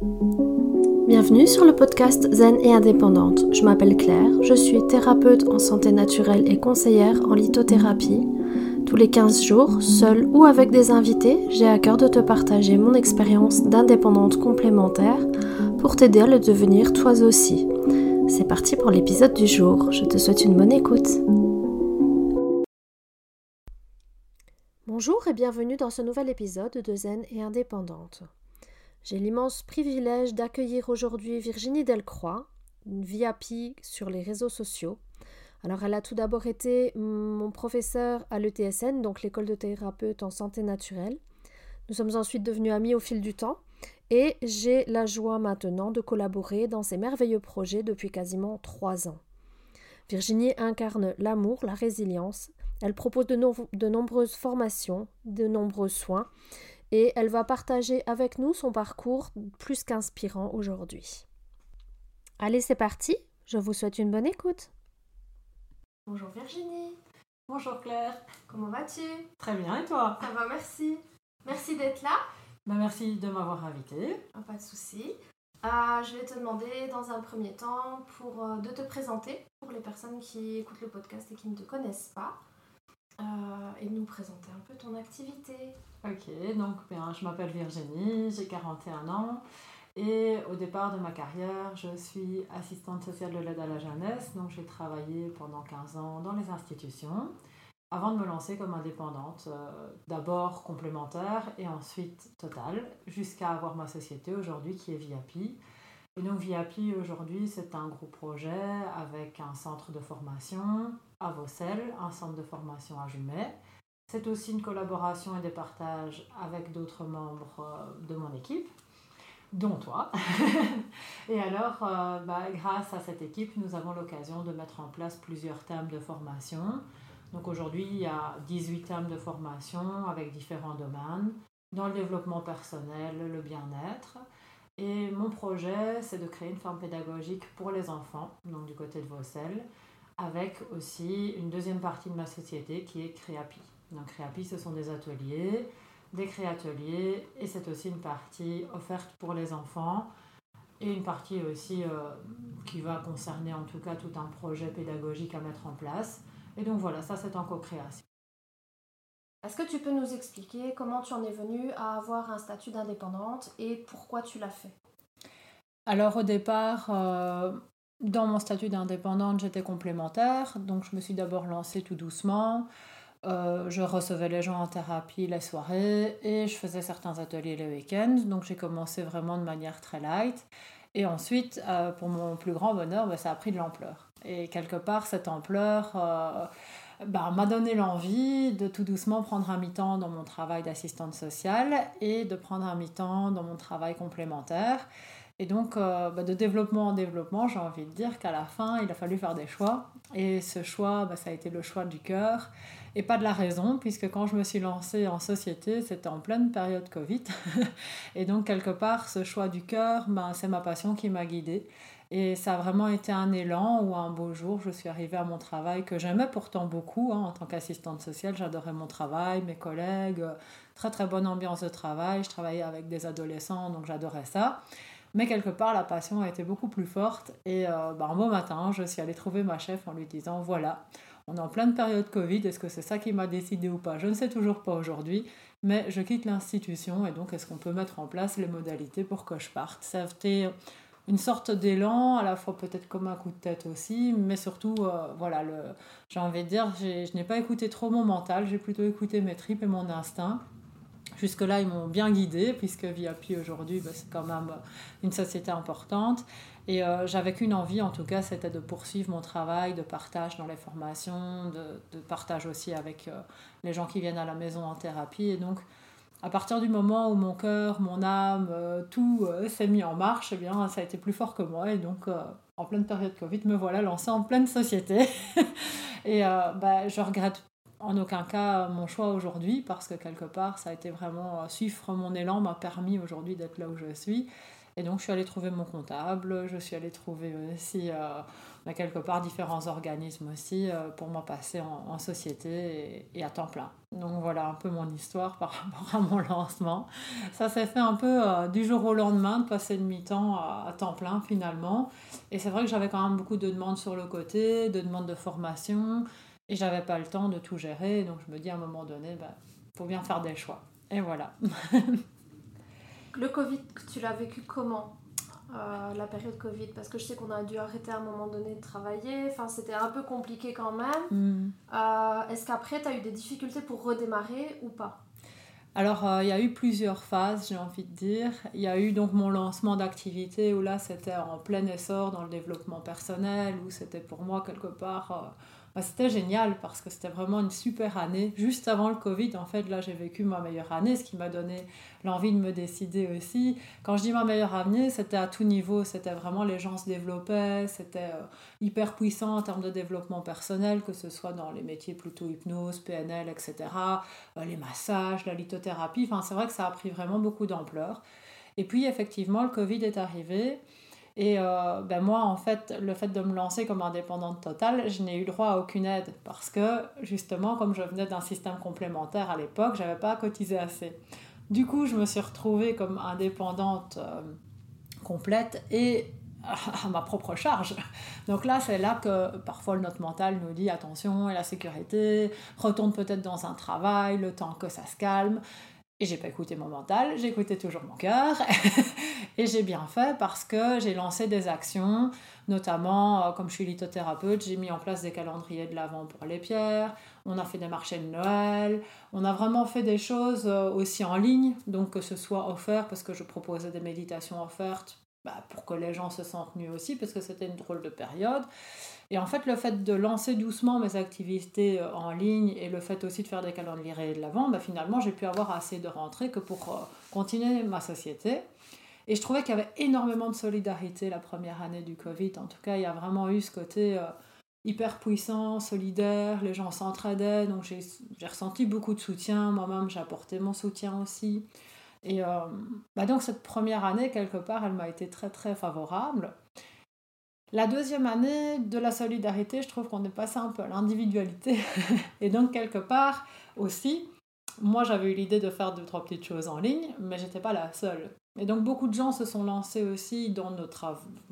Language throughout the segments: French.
Bienvenue sur le podcast Zen et indépendante. Je m'appelle Claire, je suis thérapeute en santé naturelle et conseillère en lithothérapie. Tous les 15 jours, seule ou avec des invités, j'ai à cœur de te partager mon expérience d'indépendante complémentaire pour t'aider à le devenir toi aussi. C'est parti pour l'épisode du jour. Je te souhaite une bonne écoute. Bonjour et bienvenue dans ce nouvel épisode de Zen et indépendante. J'ai l'immense privilège d'accueillir aujourd'hui Virginie Delcroix, une VIP sur les réseaux sociaux. Alors, elle a tout d'abord été mon professeur à l'ETSN, donc l'école de thérapeute en santé naturelle. Nous sommes ensuite devenus amis au fil du temps et j'ai la joie maintenant de collaborer dans ces merveilleux projets depuis quasiment trois ans. Virginie incarne l'amour, la résilience. Elle propose de, de nombreuses formations, de nombreux soins et elle va partager avec nous son parcours plus qu'inspirant aujourd'hui. Allez, c'est parti, je vous souhaite une bonne écoute. Bonjour Virginie. Bonjour Claire. Comment vas-tu? Très bien et toi? Ça va, merci. Merci d'être là. Bah, merci de m'avoir invité. Ah, pas de souci. Euh, je vais te demander dans un premier temps pour, euh, de te présenter pour les personnes qui écoutent le podcast et qui ne te connaissent pas. Euh, et nous présenter un peu ton activité. Ok, donc bien, je m'appelle Virginie, j'ai 41 ans et au départ de ma carrière, je suis assistante sociale de l'aide à la jeunesse, donc j'ai travaillé pendant 15 ans dans les institutions avant de me lancer comme indépendante, euh, d'abord complémentaire et ensuite totale, jusqu'à avoir ma société aujourd'hui qui est VIP. Et donc VIP aujourd'hui, c'est un gros projet avec un centre de formation à Vaucelles, un centre de formation à Jumet. C'est aussi une collaboration et des partages avec d'autres membres euh, de mon équipe, dont toi. et alors, euh, bah, grâce à cette équipe, nous avons l'occasion de mettre en place plusieurs thèmes de formation. Donc aujourd'hui, il y a 18 thèmes de formation avec différents domaines, dans le développement personnel, le bien-être. Et mon projet, c'est de créer une ferme pédagogique pour les enfants, donc du côté de Vaucelles, avec aussi une deuxième partie de ma société qui est Créapi. Donc Créapi, ce sont des ateliers, des créateliers, et c'est aussi une partie offerte pour les enfants, et une partie aussi euh, qui va concerner en tout cas tout un projet pédagogique à mettre en place. Et donc voilà, ça c'est en co-création. Est-ce que tu peux nous expliquer comment tu en es venue à avoir un statut d'indépendante et pourquoi tu l'as fait? Alors au départ, euh, dans mon statut d'indépendante, j'étais complémentaire, donc je me suis d'abord lancée tout doucement. Euh, je recevais les gens en thérapie les soirées et je faisais certains ateliers les week-ends. Donc j'ai commencé vraiment de manière très light. Et ensuite, euh, pour mon plus grand bonheur, bah, ça a pris de l'ampleur. Et quelque part, cette ampleur bah, m'a donné l'envie de tout doucement prendre un mi-temps dans mon travail d'assistante sociale et de prendre un mi-temps dans mon travail complémentaire. Et donc, euh, bah, de développement en développement, j'ai envie de dire qu'à la fin, il a fallu faire des choix. Et ce choix, bah, ça a été le choix du cœur et pas de la raison, puisque quand je me suis lancée en société, c'était en pleine période Covid. et donc, quelque part, ce choix du cœur, ben, c'est ma passion qui m'a guidée. Et ça a vraiment été un élan où un beau jour, je suis arrivée à mon travail que j'aimais pourtant beaucoup. Hein, en tant qu'assistante sociale, j'adorais mon travail, mes collègues, très très bonne ambiance de travail. Je travaillais avec des adolescents, donc j'adorais ça. Mais quelque part, la passion a été beaucoup plus forte. Et euh, ben, un beau matin, je suis allée trouver ma chef en lui disant, voilà, on est en pleine période Covid, est-ce que c'est ça qui m'a décidé ou pas? Je ne sais toujours pas aujourd'hui, mais je quitte l'institution et donc est-ce qu'on peut mettre en place les modalités pour que je parte? Ça a été une sorte d'élan, à la fois peut-être comme un coup de tête aussi, mais surtout, euh, voilà, j'ai envie de dire, je n'ai pas écouté trop mon mental, j'ai plutôt écouté mes tripes et mon instinct. Jusque-là, ils m'ont bien guidé, puisque VIP aujourd'hui, bah, c'est quand même une société importante. Et euh, j'avais qu'une envie, en tout cas, c'était de poursuivre mon travail de partage dans les formations, de, partage aussi avec euh, les gens qui viennent à la maison en thérapie. Et donc, à partir du moment où mon cœur, mon âme, euh, tout s'est mis en marche, eh bien, ça a été plus fort que moi. Et donc, en pleine période Covid, me voilà lancée en pleine société. et bah, je regrette en aucun cas mon choix aujourd'hui parce que quelque part, ça a été vraiment suivre mon élan m'a permis aujourd'hui d'être là où je suis. Et donc, je suis allée trouver mon comptable, je suis allée trouver aussi, quelque part, différents organismes aussi euh, pour m'en passer en, société et, à temps plein. Donc, voilà un peu mon histoire par rapport à mon lancement. Ça s'est fait un peu euh, du jour au lendemain, de passer de mi-temps à, temps plein finalement. Et c'est vrai que j'avais quand même beaucoup de demandes sur le côté, de demandes de formation, et j'avais pas le temps de tout gérer. Donc, je me dis à un moment donné, il bah, faut bien faire des choix. Et voilà. Le Covid, tu l'as vécu comment? Euh, la période Covid Parce que je sais qu'on a dû arrêter à un moment donné de travailler. Enfin, c'était un peu compliqué quand même. Hmm. Euh, est-ce qu'après, tu as eu des difficultés pour redémarrer ou pas? Alors, euh, il y a eu plusieurs phases, j'ai envie de dire. Il y a eu donc mon lancement d'activité où là, c'était en plein essor dans le développement personnel, où c'était pour moi quelque part bah, c'était génial parce que c'était vraiment une super année. Juste avant le Covid, en fait, là, j'ai vécu ma meilleure année, ce qui m'a donné l'envie de me décider aussi. Quand je dis ma meilleure année, c'était à tout niveau. C'était vraiment les gens se développaient, c'était euh, hyper puissant en termes de développement personnel, que ce soit dans les métiers plutôt hypnose, PNL, etc., euh, les massages, la lithothérapie. Enfin, c'est vrai que ça a pris vraiment beaucoup d'ampleur. Et puis, effectivement, le Covid est arrivé. Et euh, ben moi, en fait, le fait de me lancer comme indépendante totale, je n'ai eu droit à aucune aide parce que, justement, comme je venais d'un système complémentaire à l'époque, je n'avais pas cotisé assez. Du coup, je me suis retrouvée comme indépendante euh, complète et à ma propre charge. Donc là, c'est là que parfois le note mental nous dit attention et la sécurité, retourne peut-être dans un travail le temps que ça se calme. Et j'ai pas écouté mon mental, j'ai écouté toujours mon cœur. et j'ai bien fait parce que j'ai lancé des actions, notamment euh, comme je suis lithothérapeute, j'ai mis en place des calendriers de l'avant pour les pierres, on a fait des marchés de Noël, on a vraiment fait des choses euh, aussi en ligne, donc que ce soit offert parce que je proposais des méditations offertes bah, pour que les gens se sentent mieux aussi, parce que c'était une drôle de période. Et en fait, le fait de lancer doucement mes activités euh, en ligne et le fait aussi de faire des calendriers de l'avant, bah, finalement, j'ai pu avoir assez de rentrées que pour continuer ma société. Et je trouvais qu'il y avait énormément de solidarité la première année du Covid. En tout cas, il y a vraiment eu ce côté euh, hyper puissant, solidaire, les gens s'entraidaient, donc j'ai ressenti beaucoup de soutien. Moi-même, j'ai apporté mon soutien aussi. Et bah donc cette première année, quelque part, elle m'a été très très favorable. La deuxième année de la solidarité, je trouve qu'on est passé un peu à l'individualité. Et donc, quelque part aussi, moi j'avais eu l'idée de faire deux, trois petites choses en ligne, mais j'étais pas la seule. Et donc, beaucoup de gens se sont lancés aussi dans nos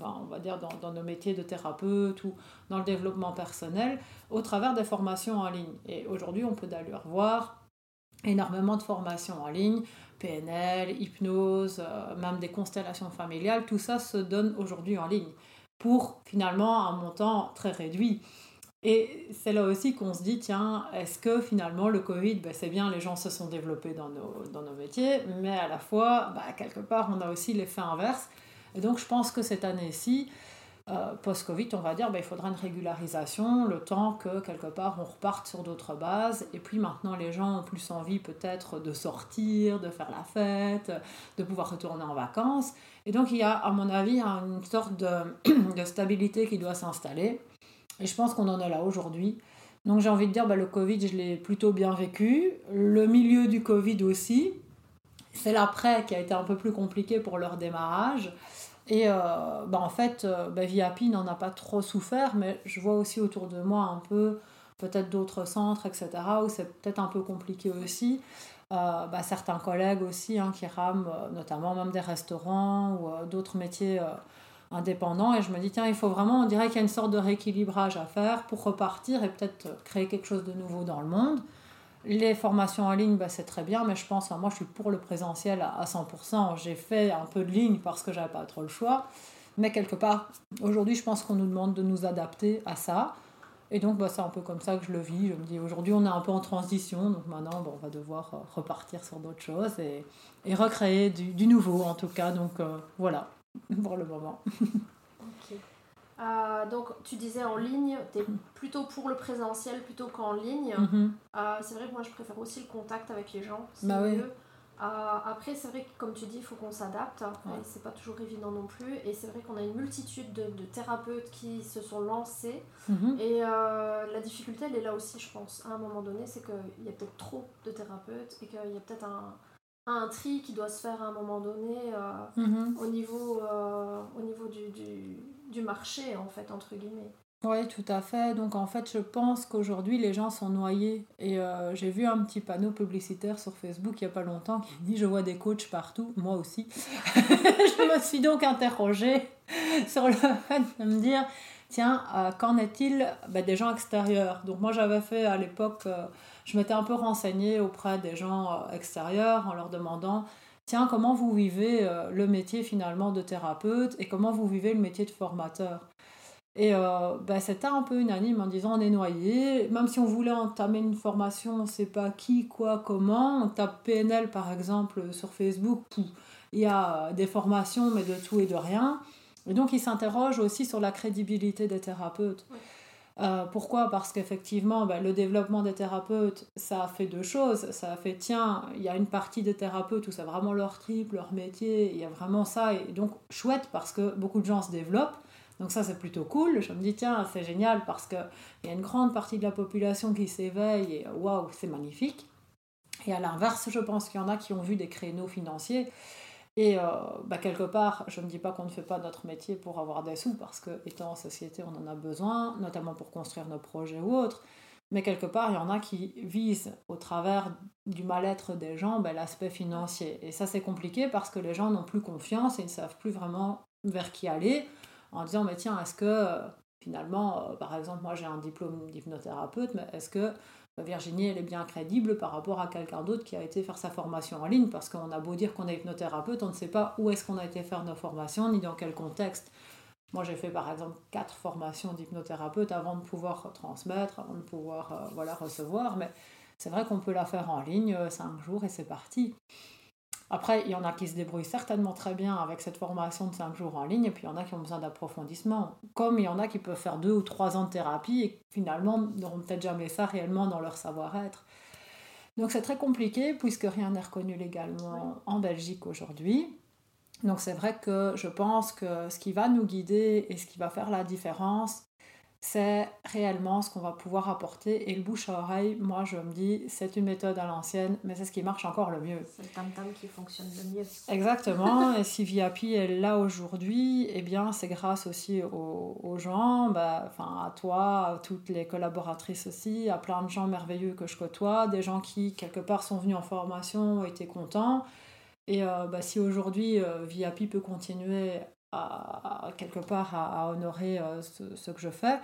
on va dire dans, nos métiers de thérapeute ou dans le développement personnel au travers des formations en ligne. Et aujourd'hui, on peut d'ailleurs voir énormément de formations en ligne, PNL, hypnose, euh, même des constellations familiales, tout ça se donne aujourd'hui en ligne pour finalement un montant très réduit. Et c'est là aussi qu'on se dit, tiens, est-ce que finalement le Covid, ben, c'est bien, les gens se sont développés dans nos, dans nos métiers, mais à la fois, bah, quelque part, on a aussi l'effet inverse. Et donc je pense que cette année-ci, euh, post-Covid, on va dire, ben, il faudra une régularisation, le temps que quelque part on reparte sur d'autres bases. Et puis maintenant, les gens ont plus envie peut-être de sortir, de faire la fête, de pouvoir retourner en vacances. Et donc il y a, à mon avis, une sorte de stabilité qui doit s'installer. Et je pense qu'on en est là aujourd'hui. Donc j'ai envie de dire, ben, le Covid, je l'ai plutôt bien vécu. Le milieu du Covid aussi. C'est l'après qui a été un peu plus compliqué pour leur démarrage. Et euh, bah en fait, euh, bah Viapi n'en a pas trop souffert, mais je vois aussi autour de moi un peu peut-être d'autres centres, etc., où c'est peut-être un peu compliqué aussi. Euh, bah, certains collègues aussi hein, qui rament, notamment même des restaurants ou d'autres métiers indépendants. Et je me dis, tiens, il faut vraiment, on dirait qu'il y a une sorte de rééquilibrage à faire pour repartir et peut-être créer quelque chose de nouveau dans le monde. Les formations en ligne, bah, c'est très bien, mais je pense, moi je suis pour le présentiel à, 100%. J'ai fait un peu de ligne parce que j'avais pas trop le choix. Mais quelque part, aujourd'hui, je pense qu'on nous demande de nous adapter à ça. Et donc, bah, c'est un peu comme ça que je le vis. Je me dis, aujourd'hui, on est un peu en transition. Donc maintenant, on va devoir repartir sur d'autres choses et, recréer du, du, nouveau, en tout cas. Donc euh, voilà, pour le moment. Euh, donc, tu disais en ligne, tu es plutôt pour le présentiel plutôt qu'en ligne. Mhm. Euh, c'est vrai que moi, je préfère aussi le contact avec les gens. C'est bah mieux. Euh, après, c'est vrai que, comme tu dis, il faut qu'on s'adapte. Ouais. C'est pas toujours évident non plus. Et c'est vrai qu'on a une multitude de, de, thérapeutes qui se sont lancés. Mhm. Et la difficulté, elle est là aussi, je pense. À un moment donné, c'est qu'il y a peut-être trop de thérapeutes et qu'il y a peut-être un, un tri qui doit se faire à un moment donné euh, mhm. au niveau, euh, au niveau du, du, marché, en fait, entre guillemets. Oui, tout à fait. Donc, en fait, je pense qu'aujourd'hui, les gens sont noyés. Et euh, j'ai vu un petit panneau publicitaire sur Facebook il n'y a pas longtemps qui dit Je vois des coachs partout, moi aussi. je me suis donc interrogée sur le fait de me dire Tiens, euh, qu'en est-il ben, des gens extérieurs? Donc moi, j'avais fait à l'époque, euh, je m'étais un peu renseignée auprès des gens extérieurs en leur demandant Tiens, comment vous vivez le métier finalement de thérapeute et comment vous vivez le métier de formateur? Et euh, bah, c'était un peu unanime en disant on est noyé. Même si on voulait entamer une formation, on ne sait pas qui, quoi, comment. On tape PNL par exemple sur Facebook, il y a des formations, mais de tout et de rien. Et donc ils s'interrogent aussi sur la crédibilité des thérapeutes. Euh, pourquoi? Parce qu'effectivement, bah, le développement des thérapeutes, ça a fait deux choses. Ça a fait, tiens, il y a une partie des thérapeutes où c'est vraiment leur trip, leur métier, il y a vraiment ça. Et donc, chouette parce que beaucoup de gens se développent. Donc ça, c'est plutôt cool. Je me dis, tiens, c'est génial parce qu'il y a une grande partie de la population qui s'éveille et waouh, c'est magnifique. Et à l'inverse, je pense qu'il y en a qui ont vu des créneaux financiers. Et euh, bah, quelque part, je ne dis pas qu'on ne fait pas notre métier pour avoir des sous, parce que étant en société, on en a besoin, notamment pour construire nos projets ou autres. Mais quelque part, il y en a qui visent au travers du mal-être des gens bah, l'aspect financier. Et ça, c'est compliqué parce que les gens n'ont plus confiance et ne savent plus vraiment vers qui aller en disant, mais tiens, est-ce que euh, finalement, euh, par exemple, moi j'ai un diplôme d'hypnothérapeute, mais est-ce que Virginie, elle est bien crédible par rapport à quelqu'un d'autre qui a été faire sa formation en ligne, parce qu'on a beau dire qu'on est hypnothérapeute, on ne sait pas où est-ce qu'on a été faire nos formations, ni dans quel contexte. Moi, j'ai fait par exemple quatre formations d'hypnothérapeute avant de pouvoir transmettre, avant de pouvoir voilà, recevoir, mais c'est vrai qu'on peut la faire en ligne, cinq jours et c'est parti. Après, il y en a qui se débrouillent certainement très bien avec cette formation de 5 jours en ligne, et puis il y en a qui ont besoin d'approfondissement. Comme il y en a qui peuvent faire 2 ou 3 ans de thérapie et finalement n'auront peut-être jamais ça réellement dans leur savoir-être. Donc c'est très compliqué puisque rien n'est reconnu légalement en Belgique aujourd'hui. Donc c'est vrai que je pense que ce qui va nous guider et ce qui va faire la différence, c'est réellement ce qu'on va pouvoir apporter. Et le bouche à oreille, moi je me dis, c'est une méthode à l'ancienne, mais c'est ce qui marche encore le mieux. C'est le tam-tam qui fonctionne le mieux. Exactement. et si VIP est là aujourd'hui, eh bien c'est grâce aussi aux, gens, bah, enfin à toi, à toutes les collaboratrices aussi, à plein de gens merveilleux que je côtoie, des gens qui quelque part sont venus en formation, étaient contents. Et euh, bah, si aujourd'hui euh, VIP peut continuer à, quelque part à, honorer euh, ce, que je fais,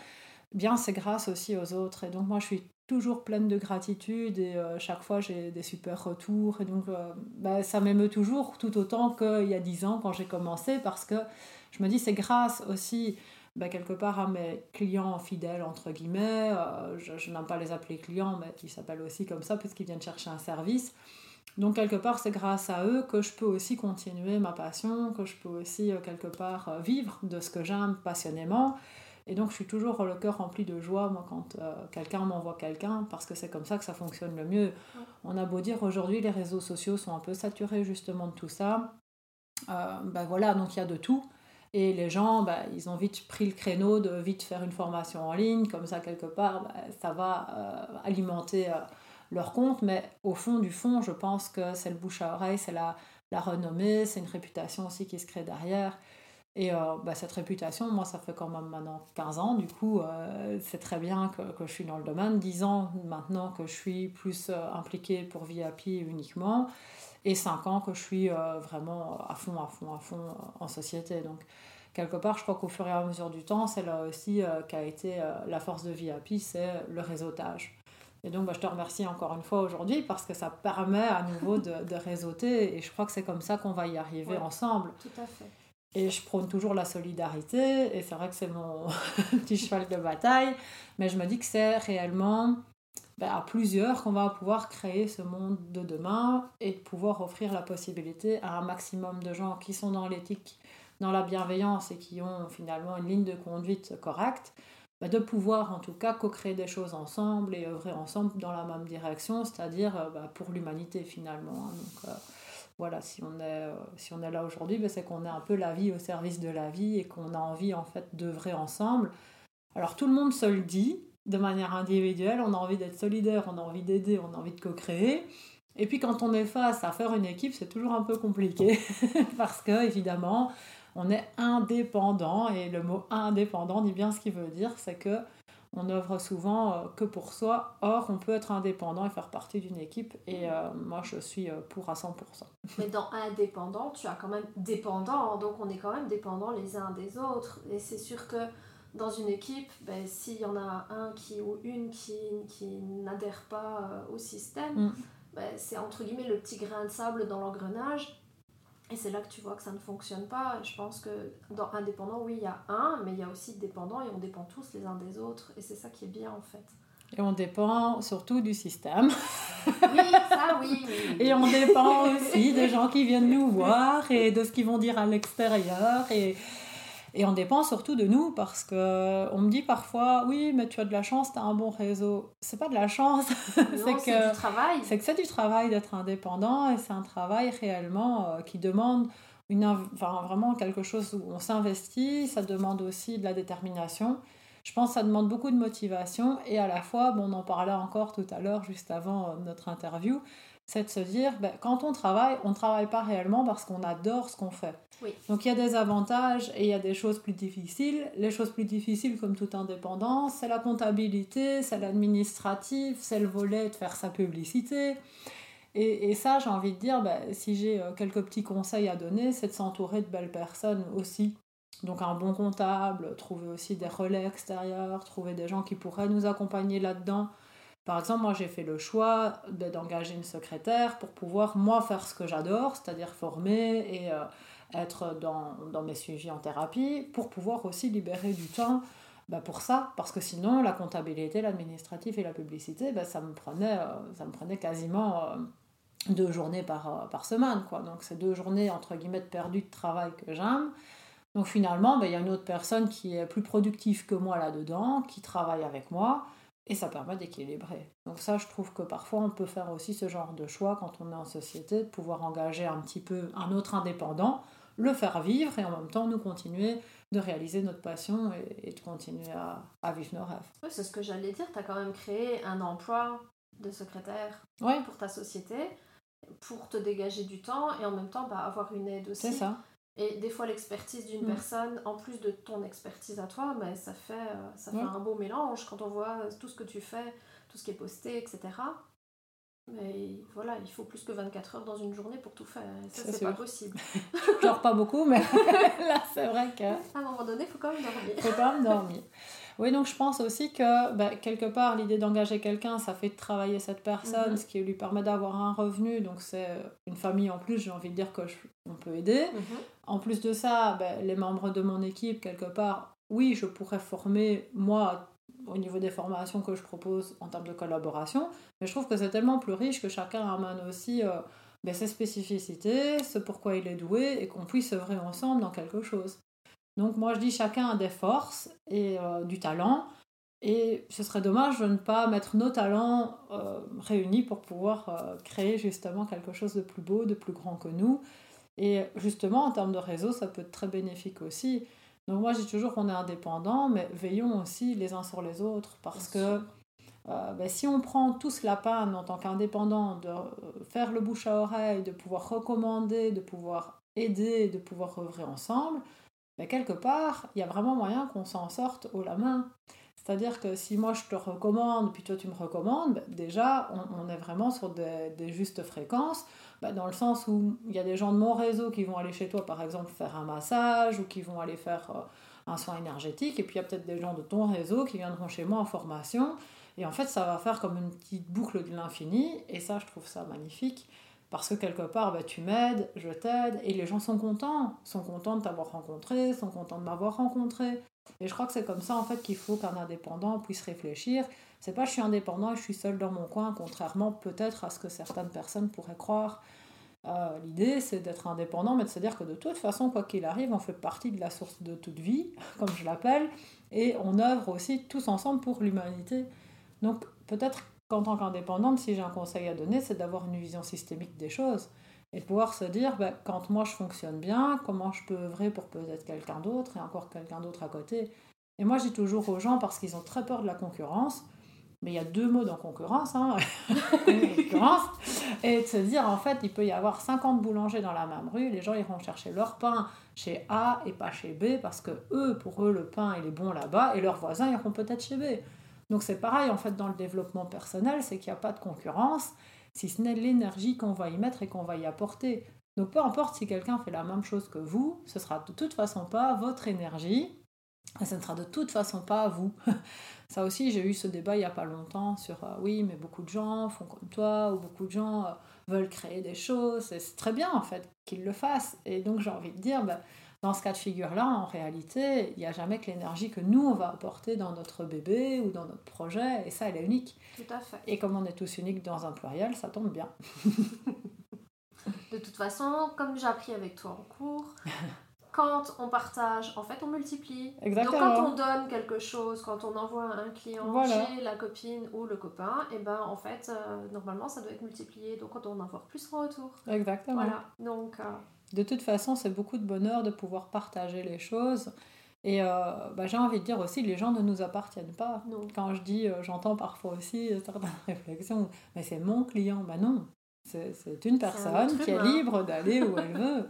bien c'est grâce aussi aux autres. Et donc moi je suis toujours pleine de gratitude et euh, chaque fois j'ai des super retours. Et donc euh, bah, ça m'émeut toujours tout autant qu'il y a dix ans quand j'ai commencé parce que je me dis c'est grâce aussi bah, quelque part à mes clients fidèles entre guillemets. je, je n'aime pas les appeler clients mais ils s'appellent aussi comme ça puisqu'ils viennent chercher un service. Donc quelque part, c'est grâce à eux que je peux aussi continuer ma passion, que je peux aussi euh, quelque part euh, vivre de ce que j'aime passionnément. Et donc je suis toujours le cœur rempli de joie, moi, quand euh, quelqu'un m'envoie quelqu'un, parce que c'est comme ça que ça fonctionne le mieux. On a beau dire aujourd'hui, les réseaux sociaux sont un peu saturés justement de tout ça. ben voilà, donc il y a de tout. Et les gens, ben, ils ont vite pris le créneau de vite faire une formation en ligne, comme ça quelque part, ben, ça va alimenter leur compte, mais au fond du fond, je pense que c'est le bouche à oreille, c'est la, la renommée, c'est une réputation aussi qui se crée derrière. Et euh, bah, cette réputation, moi, ça fait quand même maintenant 15 ans, du coup, euh, c'est très bien que, que, je suis dans le domaine. 10 ans maintenant que je suis plus euh, impliquée pour VIP uniquement, et 5 ans que je suis vraiment à fond, à fond, à fond en société. Donc, quelque part, je crois qu'au fur et à mesure du temps, c'est là aussi qu'a été la force de VIP, c'est le réseautage. Et donc, bah, je te remercie encore une fois aujourd'hui parce que ça permet à nouveau de, de réseauter et je crois que c'est comme ça qu'on va y arriver ensemble. Tout à fait. Et je prône toujours la solidarité et c'est vrai que c'est mon petit cheval de bataille, mais je me dis que c'est réellement bah, à plusieurs qu'on va pouvoir créer ce monde de demain et pouvoir offrir la possibilité à un maximum de gens qui sont dans l'éthique, dans la bienveillance et qui ont finalement une ligne de conduite correcte bah, de pouvoir en tout cas co-créer des choses ensemble et œuvrer ensemble dans la même direction, c'est-à-dire euh, bah, pour l'humanité finalement. Hein. Donc euh, voilà, si on est, euh, si on est là aujourd'hui, bah, c'est qu'on est un peu la vie au service de la vie et qu'on a envie en fait d'œuvrer ensemble. Alors tout le monde se le dit de manière individuelle, on a envie d'être solidaire, on a envie d'aider, on a envie de co-créer. Et puis quand on est face à faire une équipe, c'est toujours un peu compliqué parce que évidemment, on est indépendant et le mot indépendant dit bien ce qu'il veut dire, c'est que on œuvre souvent euh, que pour soi. Or, on peut être indépendant et faire partie d'une équipe. Et euh, moi, je suis euh, pour à 100%. Mais dans indépendant, tu as quand même dépendant. Donc, on est quand même dépendant les uns des autres. Et c'est sûr que dans une équipe, ben, s'il y en a un qui ou une qui, qui n'adhère pas au système, mm. ben, c'est entre guillemets le petit grain de sable dans l'engrenage et c'est là que tu vois que ça ne fonctionne pas. Je pense que dans indépendant, oui, il y a un, mais il y a aussi dépendant et on dépend tous les uns des autres. Et c'est ça qui est bien en fait. Et on dépend surtout du système. Oui, ça oui. Et on dépend aussi des gens qui viennent nous voir et de ce qu'ils vont dire à l'extérieur. Et et on dépend surtout de nous parce que on me dit parfois oui mais tu as de la chance, tu as un bon réseau. C'est pas de la chance, c'est que du travail. C'est que c'est du travail d'être indépendant et c'est un travail réellement euh, qui demande une enfin, vraiment quelque chose où on s'investit, ça demande aussi de la détermination. Je pense que ça demande beaucoup de motivation et à la fois, bon, on en parlait encore tout à l'heure juste avant euh, notre interview, c'est de se dire, ben, quand on travaille, on ne travaille pas réellement parce qu'on adore ce qu'on fait. Donc il y a des avantages et il y a des choses plus difficiles. Les choses plus difficiles, comme toute indépendance, c'est la comptabilité, c'est l'administratif, c'est le volet de faire sa publicité. Et, et ça, j'ai envie de dire, ben, si j'ai euh, quelques petits conseils à donner, c'est de s'entourer de belles personnes aussi. Donc un bon comptable, trouver aussi des relais extérieurs, trouver des gens qui pourraient nous accompagner là-dedans. Par exemple, moi j'ai fait le choix d'engager une secrétaire pour pouvoir moi faire ce que j'adore, c'est-à-dire former et euh, être dans, mes suivis en thérapie, pour pouvoir aussi libérer du temps bah, pour ça, parce que sinon la comptabilité, l'administratif et la publicité, bah, ça, me prenait, euh, ça me prenait quasiment euh, deux journées par, par semaine. Quoi. Donc c'est deux journées entre guillemets perdues de travail que j'aime. Donc finalement, bah, il y a une autre personne qui est plus productive que moi là-dedans, qui travaille avec moi et ça permet d'équilibrer. Donc ça, je trouve que parfois on peut faire aussi ce genre de choix quand on est en société, de pouvoir engager un petit peu un autre indépendant, le faire vivre et en même temps nous continuer de réaliser notre passion et, de continuer à, vivre nos rêves. Oui, c'est ce que j'allais dire, tu as quand même créé un emploi de secrétaire pour ta société, pour te dégager du temps et en même temps bah, avoir une aide aussi. C'est ça. Et des fois, l'expertise d'une mm. personne, en plus de ton expertise à toi, mais ça fait, euh, ça fait un beau mélange quand on voit tout ce que tu fais, tout ce qui est posté, etc. Mais voilà, il faut plus que 24 heures dans une journée pour tout faire. Ça, c'est pas possible. Je pleure pas beaucoup, mais là, c'est vrai que. À un moment donné, il faut quand même dormir. Il faut quand même dormir. Oui, donc je pense aussi que bah, quelque part, l'idée d'engager quelqu'un, ça fait travailler cette personne, mhm. ce qui lui permet d'avoir un revenu. Donc c'est une famille en plus, j'ai envie de dire que on peut aider. Mhm. En plus de ça, bah, les membres de mon équipe, quelque part, oui, je pourrais former moi au niveau des formations que je propose en termes de collaboration, mais je trouve que c'est tellement plus riche que chacun amène aussi euh, bah, ses spécificités, ce pourquoi il est doué, et qu'on puisse œuvrer ensemble dans quelque chose. Donc moi je dis chacun a des forces et euh, du talent. Et ce serait dommage de ne pas mettre nos talents euh, réunis pour pouvoir euh, créer justement quelque chose de plus beau, de plus grand que nous. Et justement, en termes de réseau, ça peut être très bénéfique aussi. Donc moi, je dis toujours qu'on est indépendant, mais veillons aussi les uns sur les autres. Parce que ben, si on prend tous la panne en tant qu'indépendant, de faire le bouche à oreille, de pouvoir recommander, de pouvoir aider, de pouvoir œuvrer ensemble, mais quelque part, il y a vraiment moyen qu'on s'en sorte haut la main. C'est-à-dire que si moi je te recommande, puis toi tu me recommandes, ben, déjà on, est vraiment sur des, justes fréquences, ben, dans le sens où il y a des gens de mon réseau qui vont aller chez toi par exemple faire un massage ou qui vont aller faire euh, un soin énergétique, et puis il y a peut-être des gens de ton réseau qui viendront chez moi en formation, et en fait ça va faire comme une petite boucle de l'infini, et ça je trouve ça magnifique. Parce que quelque part, bah, tu m'aides, je t'aide, et les gens sont contents, sont contents de t'avoir rencontré, sont contents de m'avoir rencontré. Et je crois que c'est comme ça en fait qu'il faut qu'un indépendant puisse réfléchir. C'est pas je suis indépendant et je suis seul dans mon coin, contrairement peut-être à ce que certaines personnes pourraient croire. Euh, l'idée c'est d'être indépendant, mais de se dire que de toute façon, quoi qu'il arrive, on fait partie de la source de toute vie, comme je l'appelle, et on œuvre aussi tous ensemble pour l'humanité. Donc peut-être en tant qu'indépendante, si j'ai un conseil à donner, c'est d'avoir une vision systémique des choses et de pouvoir se dire, ben, quand moi je fonctionne bien, comment je peux œuvrer pour peut-être quelqu'un d'autre et encore quelqu'un d'autre à côté. Et moi, je dis toujours aux gens, parce qu'ils ont très peur de la concurrence, mais il y a deux mots dans concurrence, hein. concurrence. et de se dire, en fait, il peut y avoir 50 boulangers dans la même rue, les gens iront chercher leur pain chez A et pas chez B, parce que eux, pour eux, le pain, il est bon là-bas, et leurs voisins iront peut-être chez B. Donc c'est pareil, en fait, dans le développement personnel, c'est qu'il n'y a pas de concurrence, si ce n'est l'énergie qu'on va y mettre et qu'on va y apporter. Donc peu importe si quelqu'un fait la même chose que vous, ce sera de toute façon pas votre énergie, et ce ne sera de toute façon pas vous. Ça aussi, j'ai eu ce débat il n'y a pas longtemps sur euh, oui, mais beaucoup de gens font comme toi, ou beaucoup de gens euh, veulent créer des choses, et c'est très bien en fait qu'ils le fassent. Et donc j'ai envie de dire, bah, dans ce cas de figure-là, en réalité, il n'y a jamais que l'énergie que nous, on va apporter dans notre bébé ou dans notre projet, et ça, elle est unique. Tout à fait. Et comme on est tous uniques dans un pluriel, ça tombe bien. de toute façon, comme j'ai appris avec toi en cours, quand on partage, en fait, on multiplie. Exactement. Donc, quand on donne quelque chose, quand on envoie un client chez la copine ou le copain, et eh ben, en fait, euh, normalement, ça doit être multiplié. Donc, quand on en voit plus en retour. Exactement. Voilà. Donc, euh, De toute façon, c'est beaucoup de bonheur de pouvoir partager les choses. Et euh, bah, j'ai envie de dire aussi, les gens ne nous appartiennent pas. Non. Quand je dis, j'entends parfois aussi certaines réflexions, mais c'est mon client. Ben non, c'est une personne qui est libre d'aller où elle veut.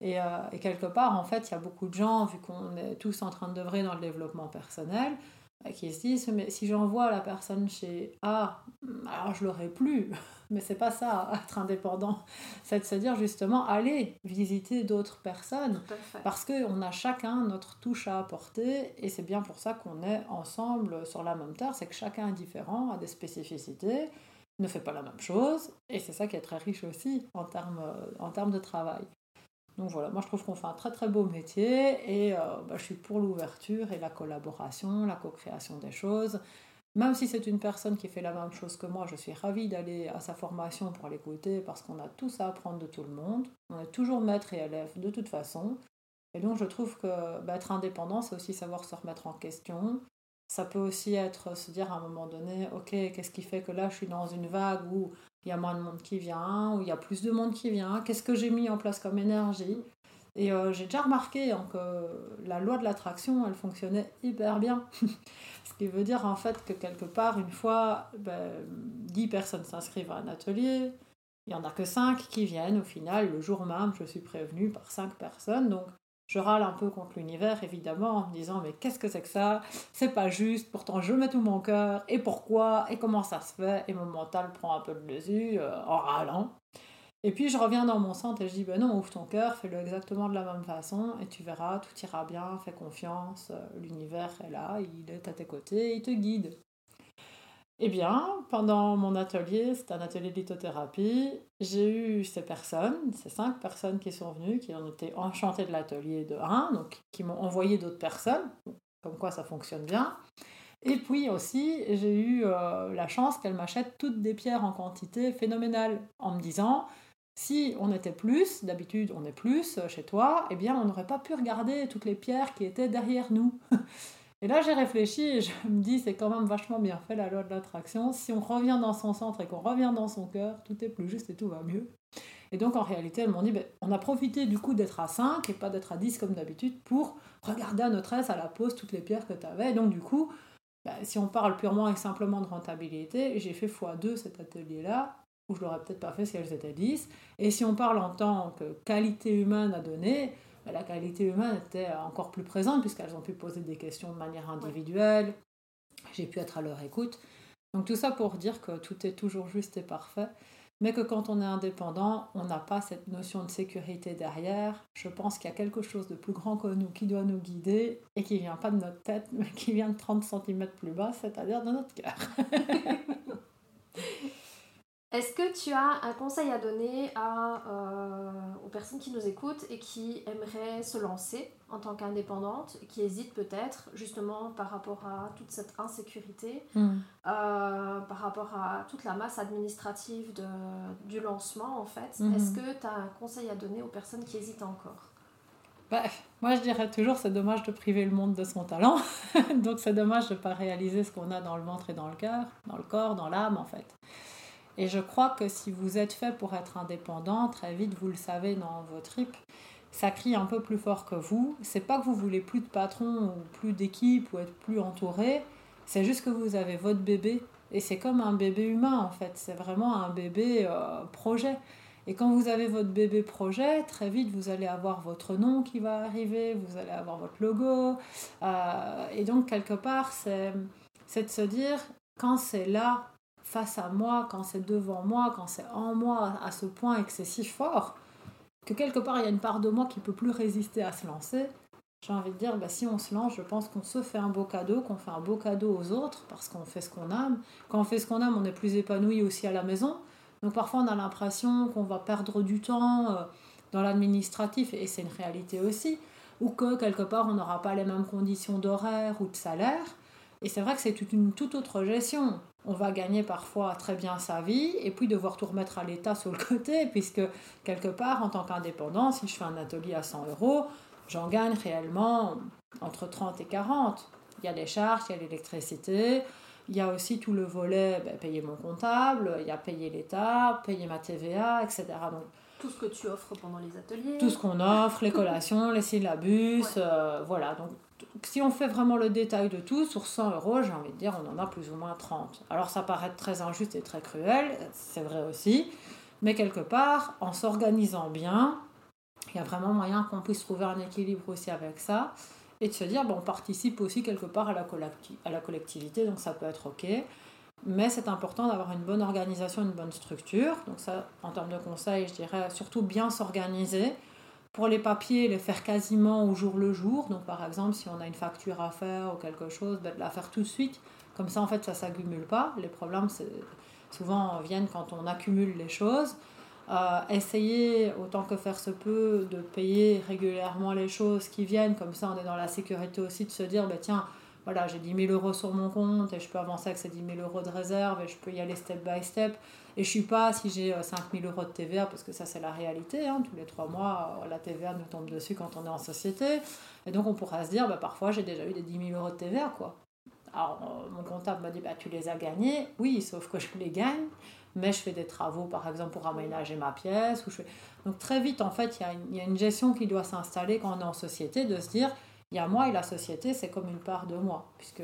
Et, euh, et, quelque part, en fait, il y a beaucoup de gens, vu qu'on est tous en train de d'œuvrer dans le développement personnel, bah, qui se disent mais si j'envoie la personne chez A, alors je l'aurai plus. Mais c'est pas ça, être indépendant. C'est de se dire justement, allez visiter d'autres personnes. Parce qu'on a chacun notre touche à apporter. Et c'est bien pour ça qu'on est ensemble sur la même terre. C'est que chacun est différent, a des spécificités, ne fait pas la même chose. Et c'est ça qui est très riche aussi en termes, en termes de travail. Donc voilà, moi je trouve qu'on fait un très très beau métier et euh, bah, je suis pour l'ouverture et la collaboration, la co-création des choses. Même si c'est une personne qui fait la même chose que moi, je suis ravie d'aller à sa formation pour l'écouter parce qu'on a tous à apprendre de tout le monde. On est toujours maître et élève de toute façon. Et donc je trouve que bah, être indépendant, c'est aussi savoir se remettre en question. Ça peut aussi être se dire à un moment donné, ok, qu'est-ce qui fait que là je suis dans une vague où il y a moins de monde qui vient, ou il y a plus de monde qui vient, qu'est-ce que j'ai mis en place comme énergie? Et euh, j'ai déjà remarqué hein, que la loi de l'attraction, elle fonctionnait hyper bien. Ce qui veut dire en fait que quelque part, une fois, ben, 10 personnes s'inscrivent à un atelier, il n'y en a que 5 qui viennent au final, le jour même, je suis prévenue par 5 personnes. Donc je râle un peu contre l'univers, évidemment, en me disant mais qu'est-ce que c'est que ça? C'est pas juste, pourtant je mets tout mon cœur, et pourquoi? Et comment ça se fait? Et mon mental prend un peu de dessus euh, en râlant. Et puis je reviens dans mon centre et je dis ben non, ouvre ton cœur, fais-le exactement de la même façon, et tu verras, tout ira bien, fais confiance, euh, l'univers est là, il est à tes côtés, il te guide. Eh bien, pendant mon atelier, c'est un atelier de lithothérapie, j'ai eu ces personnes, ces cinq personnes qui sont venues, qui ont été enchantées de l'atelier de 1, donc qui m'ont envoyé d'autres personnes, comme quoi ça fonctionne bien. Et puis aussi, j'ai eu euh, la chance qu'elles m'achètent toutes des pierres en quantité phénoménale, en me disant, si on était plus, d'habitude on est plus chez toi, eh bien on n'aurait pas pu regarder toutes les pierres qui étaient derrière nous. Et là, j'ai réfléchi et je me dis, c'est quand même vachement bien fait la loi de l'attraction. Si on revient dans son centre et qu'on revient dans son cœur, tout est plus juste et tout va mieux. Et donc, en réalité, elles m'ont dit, ben, on a profité du coup d'être à 5 et pas d'être à 10 comme d'habitude pour regarder à notre aise à la pause toutes les pierres que tu avais. Donc, du coup, ben, si on parle purement et simplement de rentabilité, j'ai fait x2 cet atelier-là, où je l'aurais peut-être pas fait si elles étaient 10. Et si on parle en tant que qualité humaine à donner, la qualité humaine était encore plus présente puisqu'elles ont pu poser des questions de manière individuelle. J'ai pu être à leur écoute. Donc tout ça pour dire que tout est toujours juste et parfait, mais que quand on est indépendant, on n'a pas cette notion de sécurité derrière. Je pense qu'il y a quelque chose de plus grand que nous qui doit nous guider et qui vient pas de notre tête, mais qui vient de 30 cm plus bas, c'est-à-dire de notre cœur. Est-ce que tu as un conseil à donner à, euh, aux personnes qui nous écoutent et qui aimeraient se lancer en tant qu'indépendantes, qui hésitent peut-être justement par rapport à toute cette insécurité, hmm. euh, par rapport à toute la masse administrative de, du lancement en fait? Hmm. Est-ce que tu as un conseil à donner aux personnes qui hésitent encore? Bah, moi, je dirais toujours, c'est dommage de priver le monde de son talent. Donc, c'est dommage de ne pas réaliser ce qu'on a dans le ventre et dans le cœur, dans le corps, dans l'âme, en fait. Et je crois que si vous êtes fait pour être indépendant, très vite, vous le savez dans vos tripes, ça crie un peu plus fort que vous. C'est pas que vous voulez plus de patron ou plus d'équipe ou être plus entouré, c'est juste que vous avez votre bébé Et c'est comme un bébé humain en fait, c'est vraiment un bébé euh, projet. Et quand vous avez votre bébé projet, très vite vous allez avoir votre nom qui va arriver, vous allez avoir votre logo. Euh, et donc quelque part, c'est de se dire, quand c'est là, face à moi, quand c'est devant moi, quand c'est en moi à ce point et que c'est si fort, que quelque part il y a une part de moi qui peut plus résister à se lancer, j'ai envie de dire, bah, si on se lance, je pense qu'on se fait un beau cadeau, qu'on fait un beau cadeau aux autres, parce qu'on fait ce qu'on aime. Quand on fait ce qu'on aime, on est plus épanoui aussi à la maison. Donc parfois, on a l'impression qu'on va perdre du temps euh, dans l'administratif, et c'est une réalité aussi, ou que quelque part, on n'aura pas les mêmes conditions d'horaire ou de salaire. Et c'est vrai que c'est une toute autre gestion. On va gagner parfois très bien sa vie et puis devoir tout remettre à l'État sur le côté, puisque quelque part, en tant qu'indépendant, si je fais un atelier à 100 euros, j'en gagne réellement entre 30 et 40. Il y a les charges, il y a l'électricité, il y a aussi tout le volet, ben, payer mon comptable, il y a payer l'État, payer ma TVA, etc. Donc, tout ce que tu offres pendant les ateliers. Tout ce qu'on offre, les collations, les syllabus, euh, voilà. Donc, si on fait vraiment le détail de tout, sur 100 euros, j'ai envie de dire, on en a plus ou moins 30. Alors, ça paraît très injuste et très cruel, c'est vrai aussi, mais quelque part, en s'organisant bien, il y a vraiment moyen qu'on puisse trouver un équilibre aussi avec ça et de se dire, bon, on participe aussi quelque part à la, à la collectivité, donc ça peut être OK. Mais c'est important d'avoir une bonne organisation, une bonne structure. Donc ça, en termes de conseils, je dirais surtout bien s'organiser. Pour les papiers, les faire quasiment au jour le jour. Donc par exemple, si on a une facture à faire ou quelque chose, ben, de la faire tout de suite. Comme ça, en fait, ça ne s'accumule pas. Les problèmes, souvent viennent quand on accumule les choses essayer autant que faire se peut de payer régulièrement les choses qui viennent, comme ça on est dans la sécurité aussi de se dire, bah, tiens, voilà, j'ai 10 000 euros sur mon compte et je peux avancer avec ces 10 000 euros de réserve et je peux y aller step by step. Et je suis pas si j'ai 5 euh, 000 euros de TVA, parce que ça c'est la réalité, hein, tous les trois mois euh, la TVA nous tombe dessus quand on est en société. Et donc on pourra se dire, bah, parfois j'ai déjà eu des 10 000 euros de TVA. quoi. Alors euh, mon comptable m'a dit, bah, tu les as gagnés. Oui, sauf que je les gagne mais je fais des travaux, par exemple, pour aménager ma pièce. Ou je fais... Donc très vite, en fait, il y, a une gestion qui doit s'installer quand on est en société, de se dire, il y a moi et la société, c'est comme une part de moi. Puisque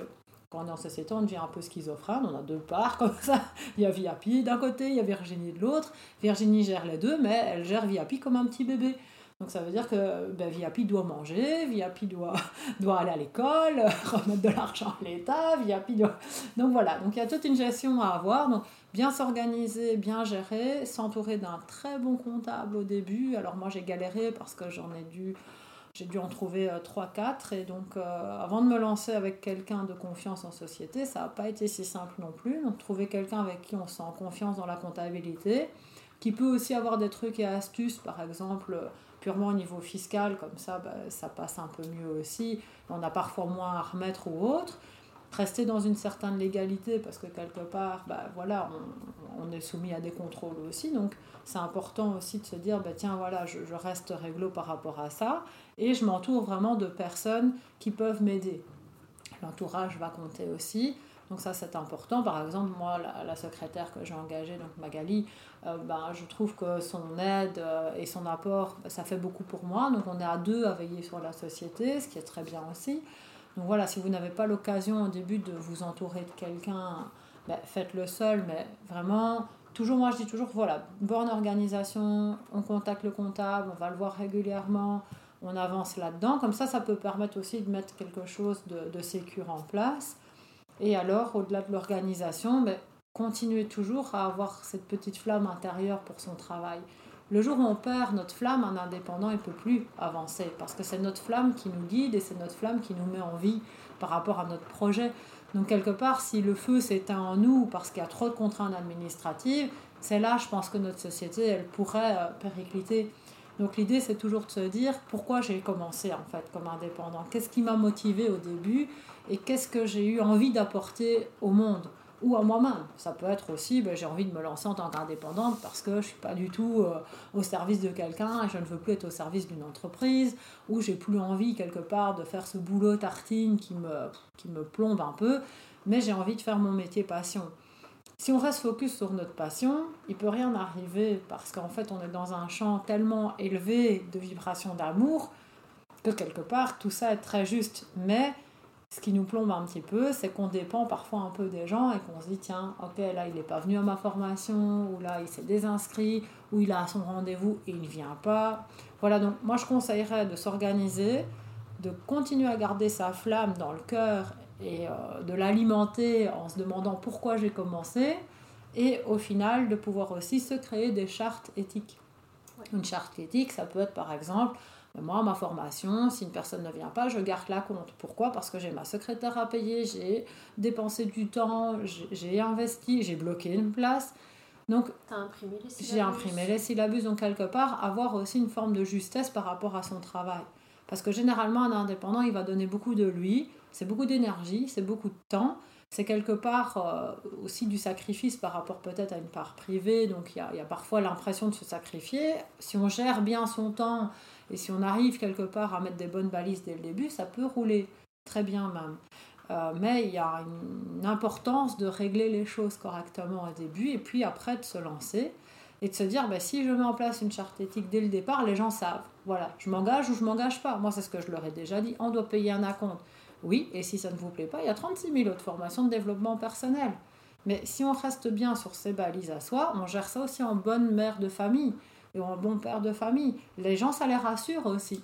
on est en société, on devient un peu schizophrène, on a deux parts comme ça. Il y a Viapi d'un côté, il y a Virginie de l'autre. Virginie gère les deux, mais elle gère Viapi comme un petit bébé. Donc ça veut dire que ben, Viapi doit manger, Viapi doit, doit aller à l'école, remettre de l'argent à l'État, Viapi doit... Donc voilà, donc il y a toute une gestion à avoir. Donc bien s'organiser, bien gérer, s'entourer d'un très bon comptable au début. Alors moi j'ai galéré parce que j'en ai dû j'ai dû en trouver 3-4 et donc euh, avant de me lancer avec quelqu'un de confiance en société, ça n'a pas été si simple non plus. Donc trouver quelqu'un avec qui on sent confiance dans la comptabilité, qui peut aussi avoir des trucs et astuces, par exemple purement au niveau fiscal, comme ça bah, ça passe un peu mieux aussi. On a parfois moins à remettre ou autre rester dans une certaine légalité parce que quelque part, bah, voilà, on, est soumis à des contrôles aussi. Donc c'est important aussi de se dire, bah, tiens, voilà, je, reste réglo par rapport à ça et je m'entoure vraiment de personnes qui peuvent m'aider. L'entourage va compter aussi. Donc ça c'est important. Par exemple, moi, la, secrétaire que j'ai engagée, donc Magali, ben, je trouve que son aide euh, et son apport, ça fait beaucoup pour moi. Donc on est à deux à veiller sur la société, ce qui est très bien aussi. Donc voilà, si vous n'avez pas l'occasion au début de vous entourer de quelqu'un, ben, faites-le seul, mais vraiment, toujours, moi je dis toujours, voilà, bonne organisation, on contacte le comptable, on va le voir régulièrement, on avance là-dedans, comme ça, ça peut permettre aussi de mettre quelque chose de, de sécure en place. Et alors, au-delà de l'organisation, ben, continuez toujours à avoir cette petite flamme intérieure pour son travail. Le jour où on perd notre flamme, un indépendant ne peut plus avancer parce que c'est notre flamme qui nous guide et c'est notre flamme qui nous met en vie par rapport à notre projet. Donc quelque part, si le feu s'éteint en nous parce qu'il y a trop de contraintes administratives, c'est là, je pense que notre société, elle pourrait euh, péricliter. Donc l'idée, c'est toujours de se dire pourquoi j'ai commencé en fait comme indépendant? Qu'est-ce qui m'a motivé au début et qu'est-ce que j'ai eu envie d'apporter au monde? Ou à moi-même. Ça peut être aussi, ben, j'ai envie de me lancer en tant qu'indépendante parce que je ne suis pas du tout euh, au service de quelqu'un je ne veux plus être au service d'une entreprise, ou j'ai plus envie quelque part de faire ce boulot tartine qui me, qui me plombe un peu, mais j'ai envie de faire mon métier passion. Si on reste focus sur notre passion, il peut rien arriver parce qu'en fait on est dans un champ tellement élevé de vibrations d'amour que quelque part tout ça est très juste. Mais ce qui nous plombe un petit peu, c'est qu'on dépend parfois un peu des gens et qu'on se dit tiens, ok, là il n'est pas venu à ma formation, ou là il s'est désinscrit, ou il a son rendez-vous et il ne vient pas. Voilà, donc moi je conseillerais de s'organiser, de continuer à garder sa flamme dans le cœur et euh, de l'alimenter en se demandant pourquoi j'ai commencé, et au final de pouvoir aussi se créer des chartes éthiques. Une charte éthique, ça peut être par exemple moi, ma formation, si une personne ne vient pas, je garde la compte. Pourquoi? Parce que j'ai ma secrétaire à payer, j'ai dépensé du temps, j'ai investi, j'ai bloqué une place. Donc, j'ai imprimé les syllabus. Donc, quelque part, avoir aussi une forme de justesse par rapport à son travail. Parce que généralement, un indépendant, il va donner beaucoup de lui, c'est beaucoup d'énergie, c'est beaucoup de temps. C'est quelque part euh, aussi du sacrifice par rapport peut-être à une part privée. Donc, il y a parfois l'impression de se sacrifier. Si on gère bien son temps, et si on arrive quelque part à mettre des bonnes balises dès le début, ça peut rouler très bien même. Euh, mais il y a une, importance de régler les choses correctement au début et puis après de se lancer et de se dire bah, si je mets en place une charte éthique dès le départ, les gens savent. Voilà, je m'engage ou je m'engage pas. Moi, c'est ce que je leur ai déjà dit. On doit payer un acompte. Oui, et si ça ne vous plaît pas, il y a 36 000 autres formations de développement personnel. Mais si on reste bien sur ces balises à soi, on gère ça aussi en bonne mère de famille et un bon père de famille. Les gens, ça les rassure aussi.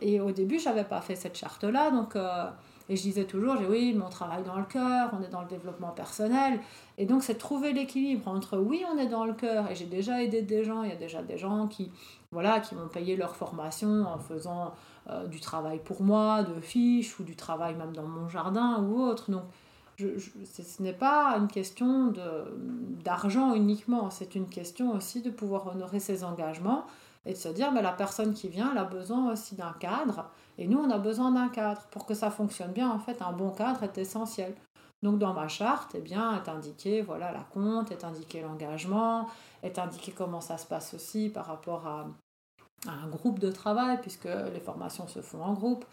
Et au début, je n'avais pas fait cette charte-là, donc... Euh, et je disais toujours, j'ai oui, mon travail dans le cœur, on est dans le développement personnel. Et donc, c'est trouver l'équilibre entre oui, on est dans le cœur, et j'ai déjà aidé des gens, il y a déjà des gens qui, voilà, qui m'ont payé leur formation en faisant euh, du travail pour moi, de fiches, ou du travail même dans mon jardin ou autre. Donc, ce n'est pas une question d'argent uniquement, c'est une question aussi de pouvoir honorer ses engagements et de se dire, mais la personne qui vient, elle a besoin aussi d'un cadre, et nous, on a besoin d'un cadre. Pour que ça fonctionne bien, en fait, un bon cadre est essentiel. Donc dans ma charte, eh bien, est indiqué voilà la compte, est indiqué l'engagement, est indiqué comment ça se passe aussi par rapport à un groupe de travail, puisque les formations se font en groupe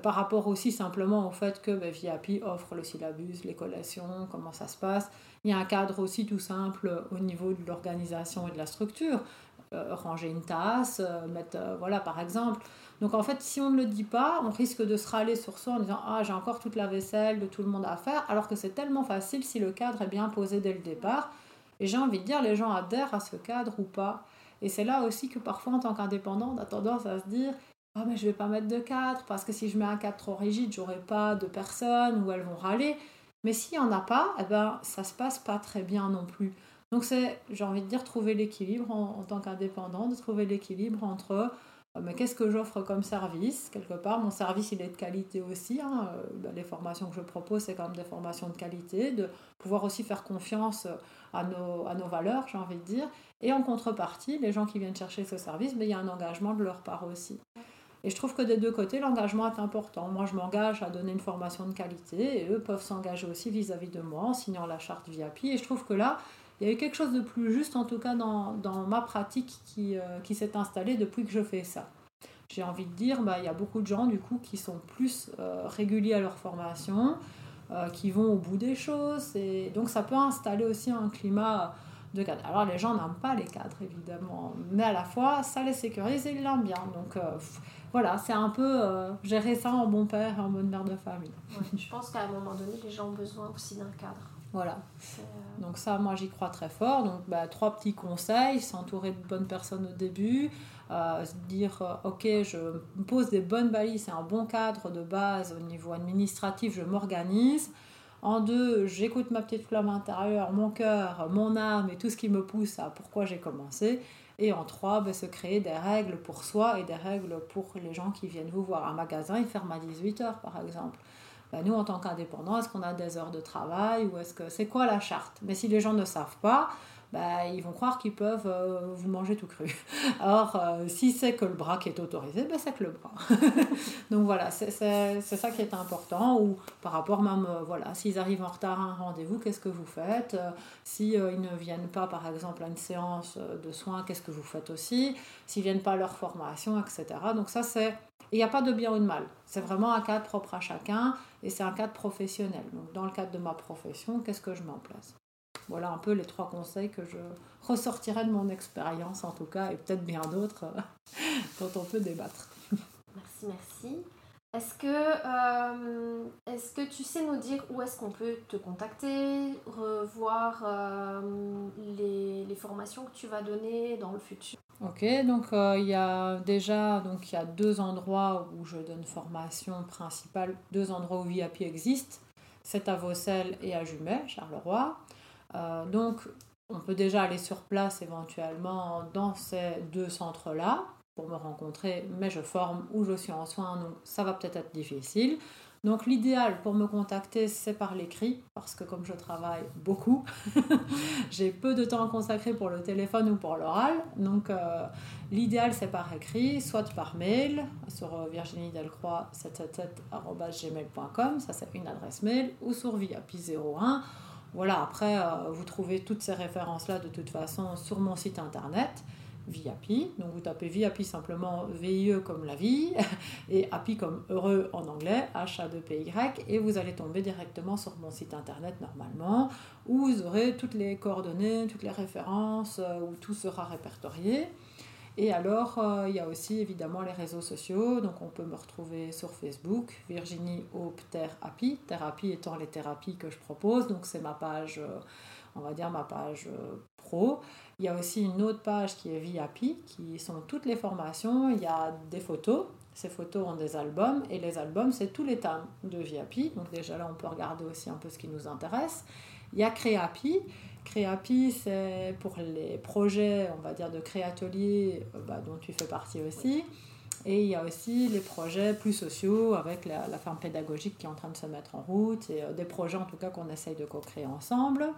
par rapport aussi simplement au fait que bah, VIAPI offre le syllabus, les collations, comment ça se passe. Il y a un cadre aussi tout simple au niveau de l'organisation et de la structure. Euh, ranger une tasse, euh, mettre, euh, voilà, par exemple. Donc en fait, si on ne le dit pas, on risque de se râler sur soi en disant Ah, j'ai encore toute la vaisselle de tout le monde à faire, alors que c'est tellement facile si le cadre est bien posé dès le départ. Et j'ai envie de dire, les gens adhèrent à ce cadre ou pas. Et c'est là aussi que parfois, en tant qu'indépendant, on a tendance à se dire ah mais je vais pas mettre de cadre parce que si je mets un cadre trop rigide, j'aurai pas de personnes ou elles vont râler. Mais s'il n'y en a pas, eh ben, ça se passe pas très bien non plus. Donc c'est, j'ai envie de dire, trouver l'équilibre en, tant qu'indépendant, de trouver l'équilibre entre euh, mais qu'est-ce que j'offre comme service? Quelque part, mon service, il est de qualité aussi. Hein. Euh, ben, les formations que je propose, c'est quand même des formations de qualité, de pouvoir aussi faire confiance à nos, à nos valeurs, j'ai envie de dire. Et en contrepartie, les gens qui viennent chercher ce service, ben, il y a un engagement de leur part aussi. Et je trouve que des deux côtés, l'engagement est important. Moi, je m'engage à donner une formation de qualité et eux peuvent s'engager aussi vis-à-vis de moi en signant la charte VIP. Et je trouve que là, il y a eu quelque chose de plus juste, en tout cas dans, ma pratique, qui, euh, qui s'est installée depuis que je fais ça. J'ai envie de dire, bah, il y a beaucoup de gens du coup qui sont plus euh, réguliers à leur formation, euh, qui vont au bout des choses. Et donc ça peut installer aussi un climat de cadre. Alors les gens n'aiment pas les cadres évidemment, mais à la fois ça les sécurise et ils l'aiment bien. Donc voilà, c'est un peu euh, gérer ça en bon père et en bonne mère de famille. je pense qu'à un moment donné, les gens ont besoin aussi d'un cadre. Voilà. Euh, Donc ça, moi, j'y crois très fort. Donc, bah, trois petits conseils. S'entourer de bonnes personnes au début. Euh, dire, OK, je pose des bonnes balises, c'est un bon cadre de base au niveau administratif, je m'organise. En deux, j'écoute ma petite flamme intérieure, mon cœur, mon âme et tout ce qui me pousse à pourquoi j'ai commencé. Et en trois, ben, se créer des règles pour soi et des règles pour les gens qui viennent vous voir. Un magasin, il ferme à 18h par exemple. Ben, nous, en tant qu'indépendants, est-ce qu'on a des heures de travail ou est-ce que c'est quoi la charte? Mais si les gens ne savent pas, bah, ils vont croire qu'ils peuvent euh, vous manger tout cru. Or, euh, si c'est que le bras qui est autorisé, bah, c'est que le bras. Donc voilà, c'est ça qui est important. Ou par rapport même, euh, voilà, s'ils arrivent en retard à un rendez-vous, qu'est-ce que vous faites? Si ils ne viennent pas, par exemple, à une séance de soins, qu'est-ce que vous faites aussi? S'ils viennent pas à leur formation, etc. Donc ça, c'est... Il n'y a pas de bien ou de mal. C'est vraiment un cadre propre à chacun et c'est un cadre professionnel. Donc dans le cadre de ma profession, qu'est-ce que je mets en place? Voilà un peu les trois conseils que je ressortirai de mon expérience en tout cas, et peut-être bien d'autres dont on peut débattre. Merci, merci. Est-ce que, euh, est que tu sais nous dire où est-ce qu'on peut te contacter, revoir euh, les, les, formations que tu vas donner dans le futur? Ok, donc euh, il y a déjà donc, il y a deux endroits où je donne formation principale, deux endroits où VIP existe. C'est à Vaucelles et à Jumet, Charleroi. Donc on peut déjà aller sur place éventuellement dans ces deux centres-là pour me rencontrer, mais je forme ou je suis en soins, donc ça va peut-être être difficile. Donc l'idéal pour me contacter, c'est par l'écrit, parce que comme je travaille beaucoup, j'ai peu de temps consacré pour le téléphone ou pour l'oral. Donc euh, l'idéal, c'est par écrit, soit par mail sur euh, virginiedelcroix777.gmail.com, ça c'est une adresse mail, ou sur VIP01. Voilà, après, euh, vous trouvez toutes ces références-là de toute façon sur mon site internet. VIAPI. Donc vous tapez VIAPI simplement VIE comme la vie et API comme heureux en anglais, H-A-2-P-Y, et vous allez tomber directement sur mon site internet normalement où vous aurez toutes les coordonnées, toutes les références, euh, où tout sera répertorié. Et alors, euh, il y a aussi évidemment les réseaux sociaux. Donc, on peut me retrouver sur Facebook, Virginie Hope Thérapie. Thérapie étant les thérapies que je propose. Donc, c'est ma page, euh, on va dire ma page pro. Il y a aussi une autre page qui est VIP, qui sont toutes les formations. Il y a des photos. Ces photos ont des albums et les albums, c'est tous les thèmes de VIP. Donc déjà là, on peut regarder aussi un peu ce qui nous intéresse. Il y a Créapi. Créapi, c'est pour les projets, on va dire, de créatelier euh, bah, dont tu fais partie aussi. Et il y a aussi les projets plus sociaux avec la, ferme pédagogique qui est en train de se mettre en route et euh, des projets en tout cas qu'on essaye de co-créer ensemble.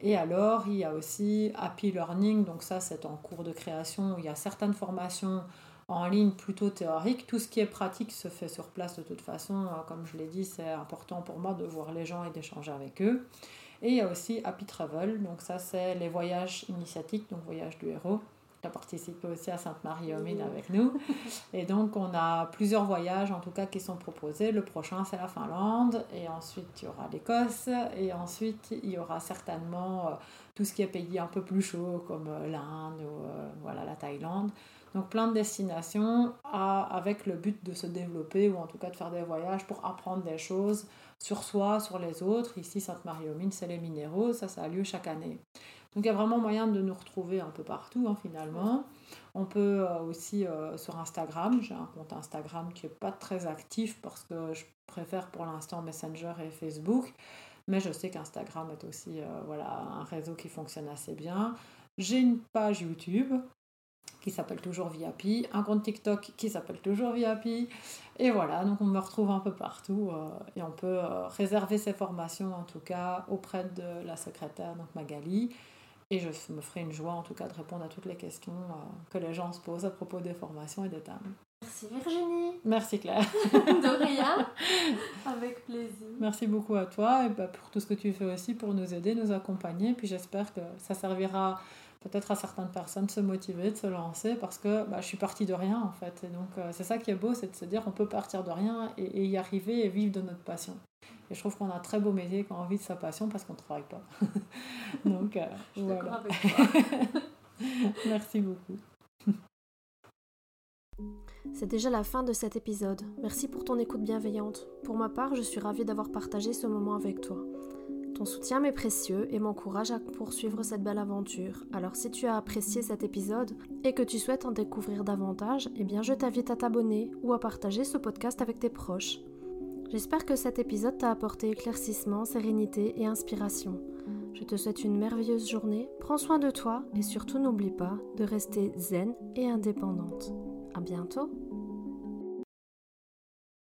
Et alors, il y a aussi Happy Learning, donc ça c'est en cours de création, il y a certaines formations en ligne plutôt théoriques. Tout ce qui est pratique se fait sur place de toute façon. Comme je l'ai dit, c'est important pour moi de voir les gens et d'échanger avec eux. Et il y a aussi Happy Travel, donc ça c'est les voyages initiatiques, donc voyage du héros tu as participé aussi à Sainte-Marie-aux-Mines avec nous. Et donc, on a plusieurs voyages, en tout cas, qui sont proposés. Le prochain, c'est la Finlande. Et ensuite, il y aura l'Écosse. Et ensuite, il y aura certainement euh, tout ce qui est pays un peu plus chaud, comme euh, l'Inde ou euh, voilà, la Thaïlande. Donc, plein de destinations avec le but de se développer ou en tout cas de faire des voyages pour apprendre des choses sur soi, sur les autres. Ici, Sainte-Marie-aux-Mines, c'est les minéraux. Ça, ça a lieu chaque année. Donc il y a vraiment moyen de nous retrouver un peu partout hein, finalement. On peut euh, aussi euh, sur Instagram, j'ai un compte Instagram qui n'est pas très actif parce que je préfère pour l'instant Messenger et Facebook, mais je sais qu'Instagram est aussi euh, voilà, un réseau qui fonctionne assez bien. J'ai une page YouTube qui s'appelle toujours Viapi, un compte TikTok qui s'appelle toujours Viapi, et voilà, donc on me retrouve un peu partout et on peut réserver ses formations en tout cas auprès de la secrétaire, donc Magali, et je me ferai une joie en tout cas de répondre à toutes les questions euh, que les gens se posent à propos des formations et des thèmes. Merci Virginie. Merci Claire. de rien. Avec plaisir. Merci beaucoup à toi et bah, pour tout ce que tu fais aussi pour nous aider, nous accompagner. Puis j'espère que ça servira peut-être à certaines personnes de se motiver, de se lancer parce que bah, je suis partie de rien en fait. Et donc euh, c'est ça qui est beau, c'est de se dire qu'on peut partir de rien et, et y arriver et vivre de notre passion. Et je trouve qu'on a un très beau métier quand on vit de sa passion parce qu'on ne travaille pas. Donc, euh, voilà. Merci beaucoup. C'est déjà la fin de cet épisode. Merci pour ton écoute bienveillante. Pour ma part, je suis ravie d'avoir partagé ce moment avec toi. Ton soutien m'est précieux et m'encourage à poursuivre cette belle aventure. Alors si tu as apprécié cet épisode et que tu souhaites en découvrir davantage, eh bien je t'invite à t'abonner ou à partager ce podcast avec tes proches. J'espère que cet épisode t'a apporté éclaircissement, sérénité et inspiration. Je te souhaite une merveilleuse journée, prends soin de toi et surtout n'oublie pas de rester zen et indépendante. À bientôt!